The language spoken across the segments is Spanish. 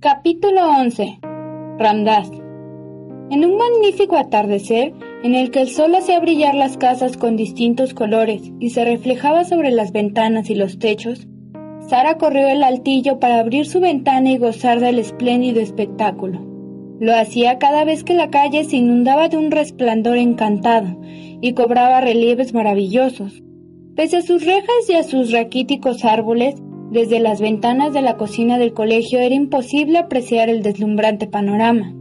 Capítulo 11. Ramdas. En un magnífico atardecer, en el que el sol hacía brillar las casas con distintos colores y se reflejaba sobre las ventanas y los techos, Sara corrió el altillo para abrir su ventana y gozar del espléndido espectáculo. Lo hacía cada vez que la calle se inundaba de un resplandor encantado y cobraba relieves maravillosos. Pese a sus rejas y a sus raquíticos árboles, desde las ventanas de la cocina del colegio era imposible apreciar el deslumbrante panorama.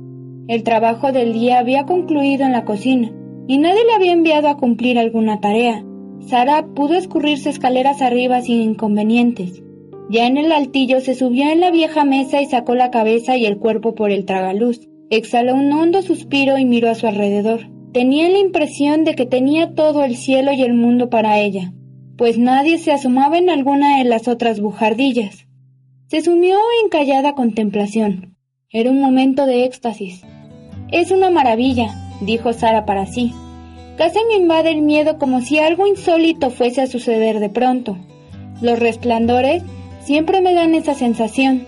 El trabajo del día había concluido en la cocina y nadie le había enviado a cumplir alguna tarea. Sara pudo escurrirse escaleras arriba sin inconvenientes. Ya en el altillo se subió en la vieja mesa y sacó la cabeza y el cuerpo por el tragaluz. Exhaló un hondo suspiro y miró a su alrededor. Tenía la impresión de que tenía todo el cielo y el mundo para ella pues nadie se asomaba en alguna de las otras bujardillas. Se sumió en callada contemplación. Era un momento de éxtasis. Es una maravilla, dijo Sara para sí. Casi me invade el miedo como si algo insólito fuese a suceder de pronto. Los resplandores siempre me dan esa sensación.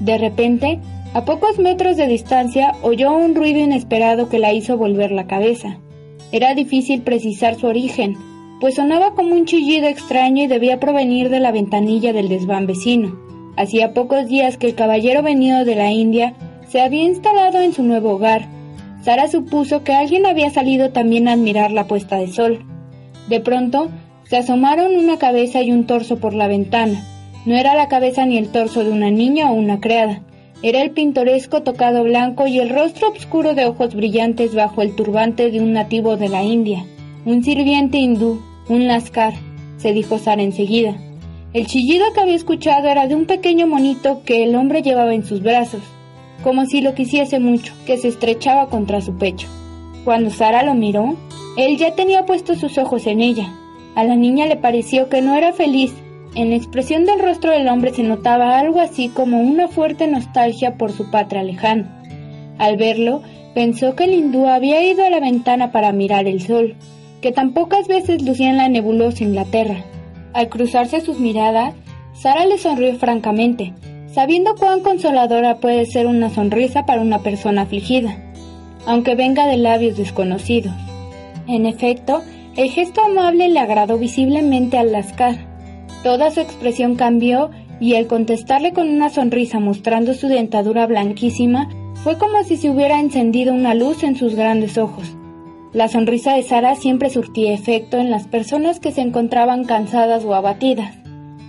De repente, a pocos metros de distancia, oyó un ruido inesperado que la hizo volver la cabeza. Era difícil precisar su origen, pues sonaba como un chillido extraño y debía provenir de la ventanilla del desván vecino. Hacía pocos días que el caballero venido de la India se había instalado en su nuevo hogar. Sara supuso que alguien había salido también a admirar la puesta de sol. De pronto, se asomaron una cabeza y un torso por la ventana. No era la cabeza ni el torso de una niña o una criada. Era el pintoresco tocado blanco y el rostro oscuro de ojos brillantes bajo el turbante de un nativo de la India. Un sirviente hindú, un lascar, se dijo Sara enseguida. El chillido que había escuchado era de un pequeño monito que el hombre llevaba en sus brazos, como si lo quisiese mucho, que se estrechaba contra su pecho. Cuando Sara lo miró, él ya tenía puestos sus ojos en ella. A la niña le pareció que no era feliz. En la expresión del rostro del hombre se notaba algo así como una fuerte nostalgia por su patria lejana. Al verlo, pensó que el hindú había ido a la ventana para mirar el sol, que tan pocas veces lucía en la nebulosa Inglaterra. Al cruzarse sus miradas, Sara le sonrió francamente, sabiendo cuán consoladora puede ser una sonrisa para una persona afligida, aunque venga de labios desconocidos. En efecto, el gesto amable le agradó visiblemente al Lascar. Toda su expresión cambió y al contestarle con una sonrisa mostrando su dentadura blanquísima, fue como si se hubiera encendido una luz en sus grandes ojos. La sonrisa de Sara siempre surtía efecto en las personas que se encontraban cansadas o abatidas.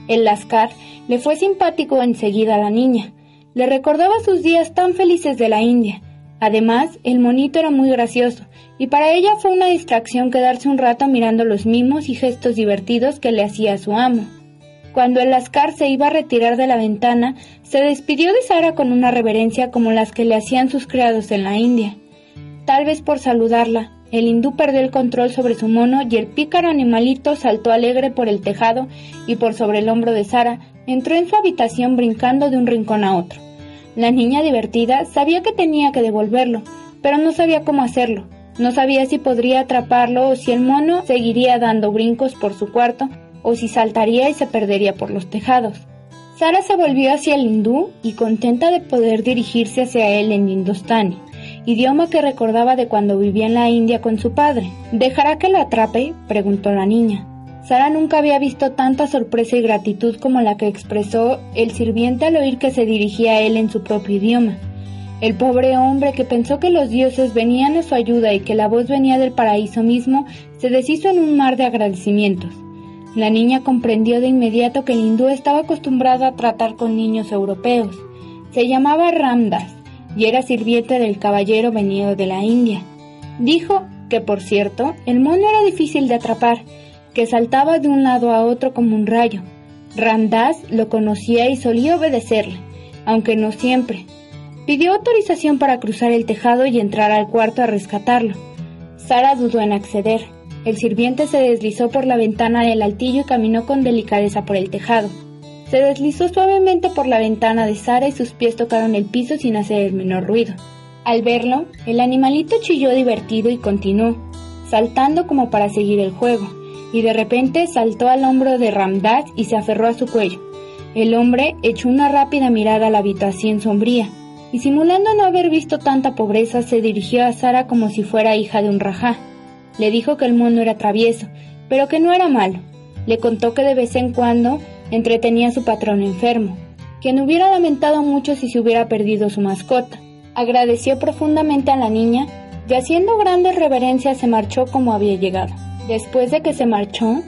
El Lascar le fue simpático enseguida a la niña. Le recordaba sus días tan felices de la India. Además, el monito era muy gracioso, y para ella fue una distracción quedarse un rato mirando los mimos y gestos divertidos que le hacía su amo. Cuando el Lascar se iba a retirar de la ventana, se despidió de Sara con una reverencia como las que le hacían sus criados en la India. Tal vez por saludarla, el hindú perdió el control sobre su mono y el pícaro animalito saltó alegre por el tejado y por sobre el hombro de Sara entró en su habitación brincando de un rincón a otro. La niña divertida sabía que tenía que devolverlo, pero no sabía cómo hacerlo. No sabía si podría atraparlo o si el mono seguiría dando brincos por su cuarto o si saltaría y se perdería por los tejados. Sara se volvió hacia el hindú y contenta de poder dirigirse hacia él en hindostani idioma que recordaba de cuando vivía en la India con su padre. ¿Dejará que lo atrape? preguntó la niña. Sara nunca había visto tanta sorpresa y gratitud como la que expresó el sirviente al oír que se dirigía a él en su propio idioma. El pobre hombre que pensó que los dioses venían a su ayuda y que la voz venía del paraíso mismo, se deshizo en un mar de agradecimientos. La niña comprendió de inmediato que el hindú estaba acostumbrado a tratar con niños europeos. Se llamaba Ramdas y era sirviente del caballero venido de la India. Dijo que, por cierto, el mono era difícil de atrapar, que saltaba de un lado a otro como un rayo. Ramdas lo conocía y solía obedecerle. aunque no siempre. Pidió autorización para cruzar el tejado y entrar al cuarto a rescatarlo. Sara dudó en acceder. El sirviente se deslizó por la ventana del altillo y caminó con delicadeza por el tejado. Se deslizó suavemente por la ventana de Sara y sus pies tocaron el piso sin hacer el menor ruido. Al verlo, el animalito chilló divertido y continuó, saltando como para seguir el juego, y de repente saltó al hombro de Ramdas y se aferró a su cuello. El hombre echó una rápida mirada a la habitación sombría, y simulando no haber visto tanta pobreza, se dirigió a Sara como si fuera hija de un rajá. Le dijo que el mono era travieso, pero que no era malo. Le contó que de vez en cuando entretenía a su patrón enfermo, quien hubiera lamentado mucho si se hubiera perdido su mascota. Agradeció profundamente a la niña y haciendo grandes reverencias se marchó como había llegado. Después de que se marchó,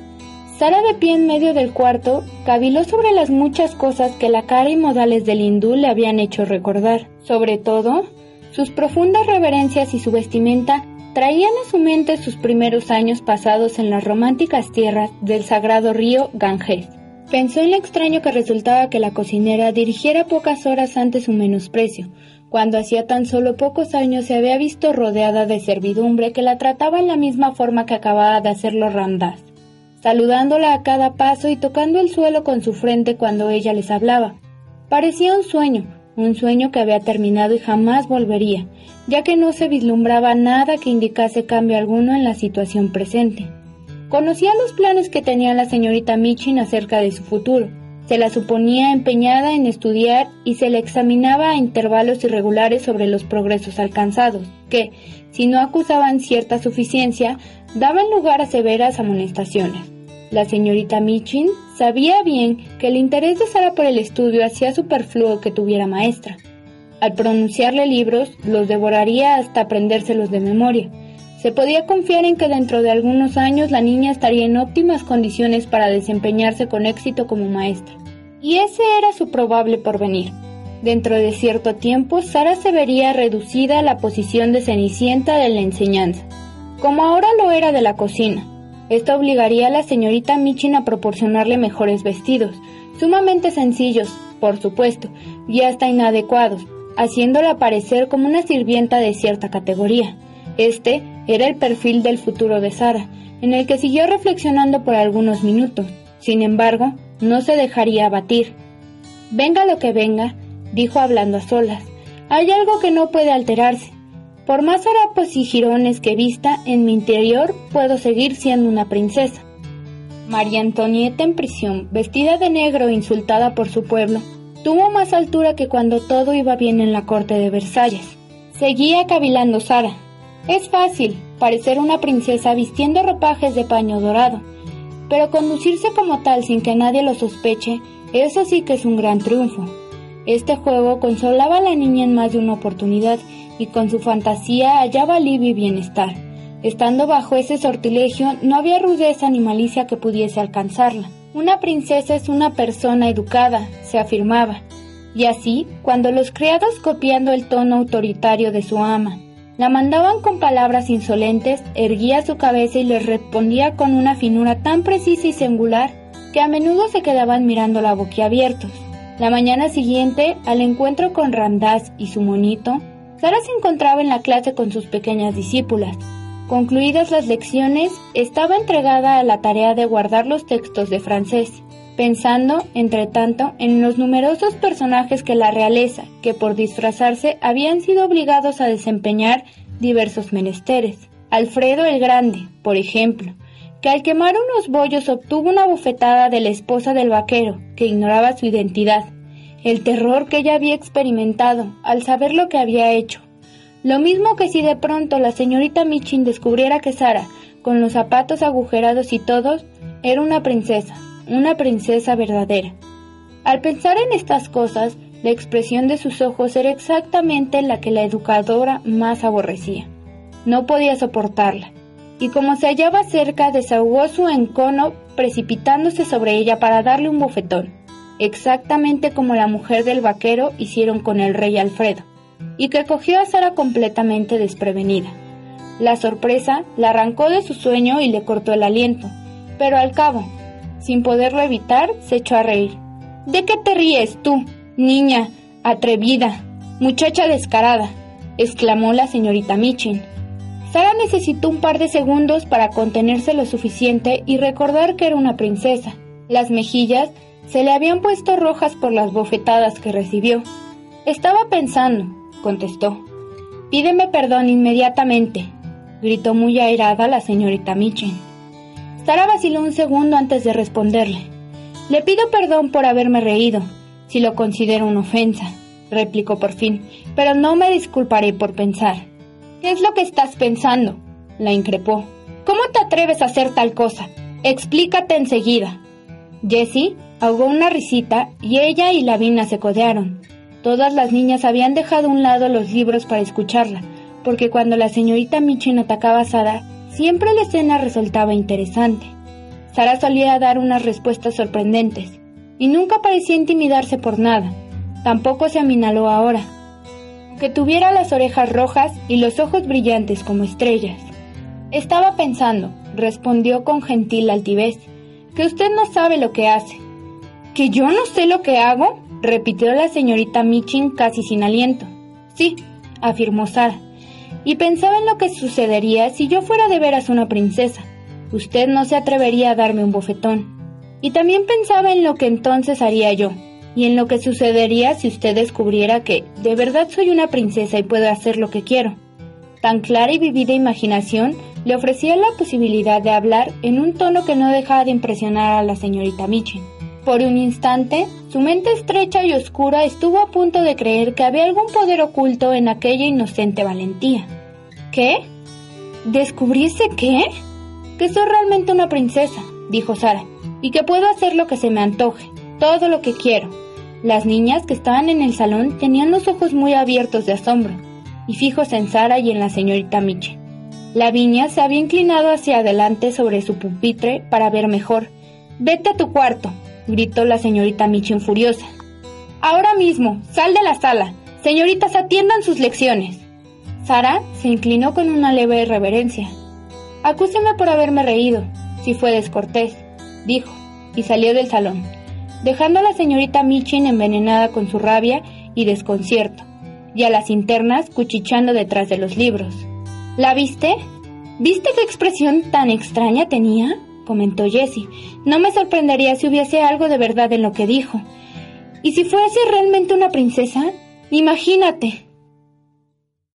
Sara de pie en medio del cuarto caviló sobre las muchas cosas que la cara y modales del hindú le habían hecho recordar. Sobre todo, sus profundas reverencias y su vestimenta traían a su mente sus primeros años pasados en las románticas tierras del sagrado río Ganges. Pensó en lo extraño que resultaba que la cocinera dirigiera pocas horas antes su menosprecio, cuando hacía tan solo pocos años se había visto rodeada de servidumbre que la trataba en la misma forma que acababa de hacerlo Ramdas, saludándola a cada paso y tocando el suelo con su frente cuando ella les hablaba. Parecía un sueño, un sueño que había terminado y jamás volvería, ya que no se vislumbraba nada que indicase cambio alguno en la situación presente. Conocía los planes que tenía la señorita Michin acerca de su futuro. Se la suponía empeñada en estudiar y se le examinaba a intervalos irregulares sobre los progresos alcanzados, que, si no acusaban cierta suficiencia, daban lugar a severas amonestaciones. La señorita Michin sabía bien que el interés de Sara por el estudio hacía superfluo que tuviera maestra. Al pronunciarle libros, los devoraría hasta aprendérselos de memoria, se podía confiar en que dentro de algunos años la niña estaría en óptimas condiciones para desempeñarse con éxito como maestra. Y ese era su probable porvenir. Dentro de cierto tiempo, Sara se vería reducida a la posición de cenicienta de la enseñanza, como ahora lo era de la cocina. Esto obligaría a la señorita Michin a proporcionarle mejores vestidos, sumamente sencillos, por supuesto, y hasta inadecuados, haciéndola parecer como una sirvienta de cierta categoría. Este era el perfil del futuro de Sara, en el que siguió reflexionando por algunos minutos. Sin embargo, no se dejaría abatir. Venga lo que venga, dijo hablando a solas, hay algo que no puede alterarse. Por más harapos y jirones que vista, en mi interior puedo seguir siendo una princesa. María Antonieta en prisión, vestida de negro e insultada por su pueblo, tuvo más altura que cuando todo iba bien en la corte de Versalles. Seguía cavilando Sara, es fácil parecer una princesa vistiendo ropajes de paño dorado, pero conducirse como tal sin que nadie lo sospeche, eso sí que es un gran triunfo. Este juego consolaba a la niña en más de una oportunidad y con su fantasía hallaba alivio y bienestar. Estando bajo ese sortilegio no había rudeza ni malicia que pudiese alcanzarla. Una princesa es una persona educada, se afirmaba. Y así, cuando los criados copiando el tono autoritario de su ama, la mandaban con palabras insolentes, erguía su cabeza y les respondía con una finura tan precisa y singular que a menudo se quedaban mirándola boquiabiertos. La mañana siguiente, al encuentro con Ramdas y su monito, Sara se encontraba en la clase con sus pequeñas discípulas. Concluidas las lecciones, estaba entregada a la tarea de guardar los textos de francés, pensando, entre tanto, en los numerosos personajes que la realeza, que por disfrazarse habían sido obligados a desempeñar diversos menesteres. Alfredo el Grande, por ejemplo, que al quemar unos bollos obtuvo una bofetada de la esposa del vaquero, que ignoraba su identidad, el terror que ella había experimentado al saber lo que había hecho. Lo mismo que si de pronto la señorita Michin descubriera que Sara, con los zapatos agujerados y todos, era una princesa, una princesa verdadera. Al pensar en estas cosas, la expresión de sus ojos era exactamente la que la educadora más aborrecía. No podía soportarla, y como se hallaba cerca, desahogó su encono precipitándose sobre ella para darle un bofetón, exactamente como la mujer del vaquero hicieron con el rey Alfredo, y que cogió a Sara completamente desprevenida. La sorpresa la arrancó de su sueño y le cortó el aliento, pero al cabo, sin poderlo evitar, se echó a reír. ¿De qué te ríes tú, niña? Atrevida, muchacha descarada, exclamó la señorita Michin. Sara necesitó un par de segundos para contenerse lo suficiente y recordar que era una princesa. Las mejillas se le habían puesto rojas por las bofetadas que recibió. Estaba pensando, contestó. Pídeme perdón inmediatamente, gritó muy airada la señorita Michin. Sara vaciló un segundo antes de responderle. Le pido perdón por haberme reído, si lo considero una ofensa, replicó por fin, pero no me disculparé por pensar. ¿Qué es lo que estás pensando? la increpó. ¿Cómo te atreves a hacer tal cosa? Explícate enseguida. Jessie ahogó una risita y ella y Lavina se codearon. Todas las niñas habían dejado a un lado los libros para escucharla, porque cuando la señorita Michin atacaba a Sara, siempre la escena resultaba interesante. Sara solía dar unas respuestas sorprendentes, y nunca parecía intimidarse por nada. Tampoco se aminaló ahora, que tuviera las orejas rojas y los ojos brillantes como estrellas. Estaba pensando, respondió con gentil altivez, que usted no sabe lo que hace. ¿Que yo no sé lo que hago? repitió la señorita Michin casi sin aliento. Sí, afirmó Sara, y pensaba en lo que sucedería si yo fuera de veras una princesa. Usted no se atrevería a darme un bofetón. Y también pensaba en lo que entonces haría yo, y en lo que sucedería si usted descubriera que de verdad soy una princesa y puedo hacer lo que quiero. Tan clara y vivida imaginación le ofrecía la posibilidad de hablar en un tono que no dejaba de impresionar a la señorita Michin. Por un instante, su mente estrecha y oscura estuvo a punto de creer que había algún poder oculto en aquella inocente valentía. ¿Qué? ¿Descubriese qué? Que soy realmente una princesa, dijo Sara, y que puedo hacer lo que se me antoje, todo lo que quiero. Las niñas que estaban en el salón tenían los ojos muy abiertos de asombro y fijos en Sara y en la señorita Miche. La viña se había inclinado hacia adelante sobre su pupitre para ver mejor. Vete a tu cuarto, gritó la señorita Michin furiosa. Ahora mismo, sal de la sala. Señoritas, atiendan sus lecciones. Sara se inclinó con una leve reverencia. Acúseme por haberme reído, si fue descortés, dijo, y salió del salón dejando a la señorita Michin envenenada con su rabia y desconcierto, y a las internas cuchicheando detrás de los libros. ¿La viste? ¿Viste qué expresión tan extraña tenía? Comentó Jessie. No me sorprendería si hubiese algo de verdad en lo que dijo. ¿Y si fuese realmente una princesa? Imagínate,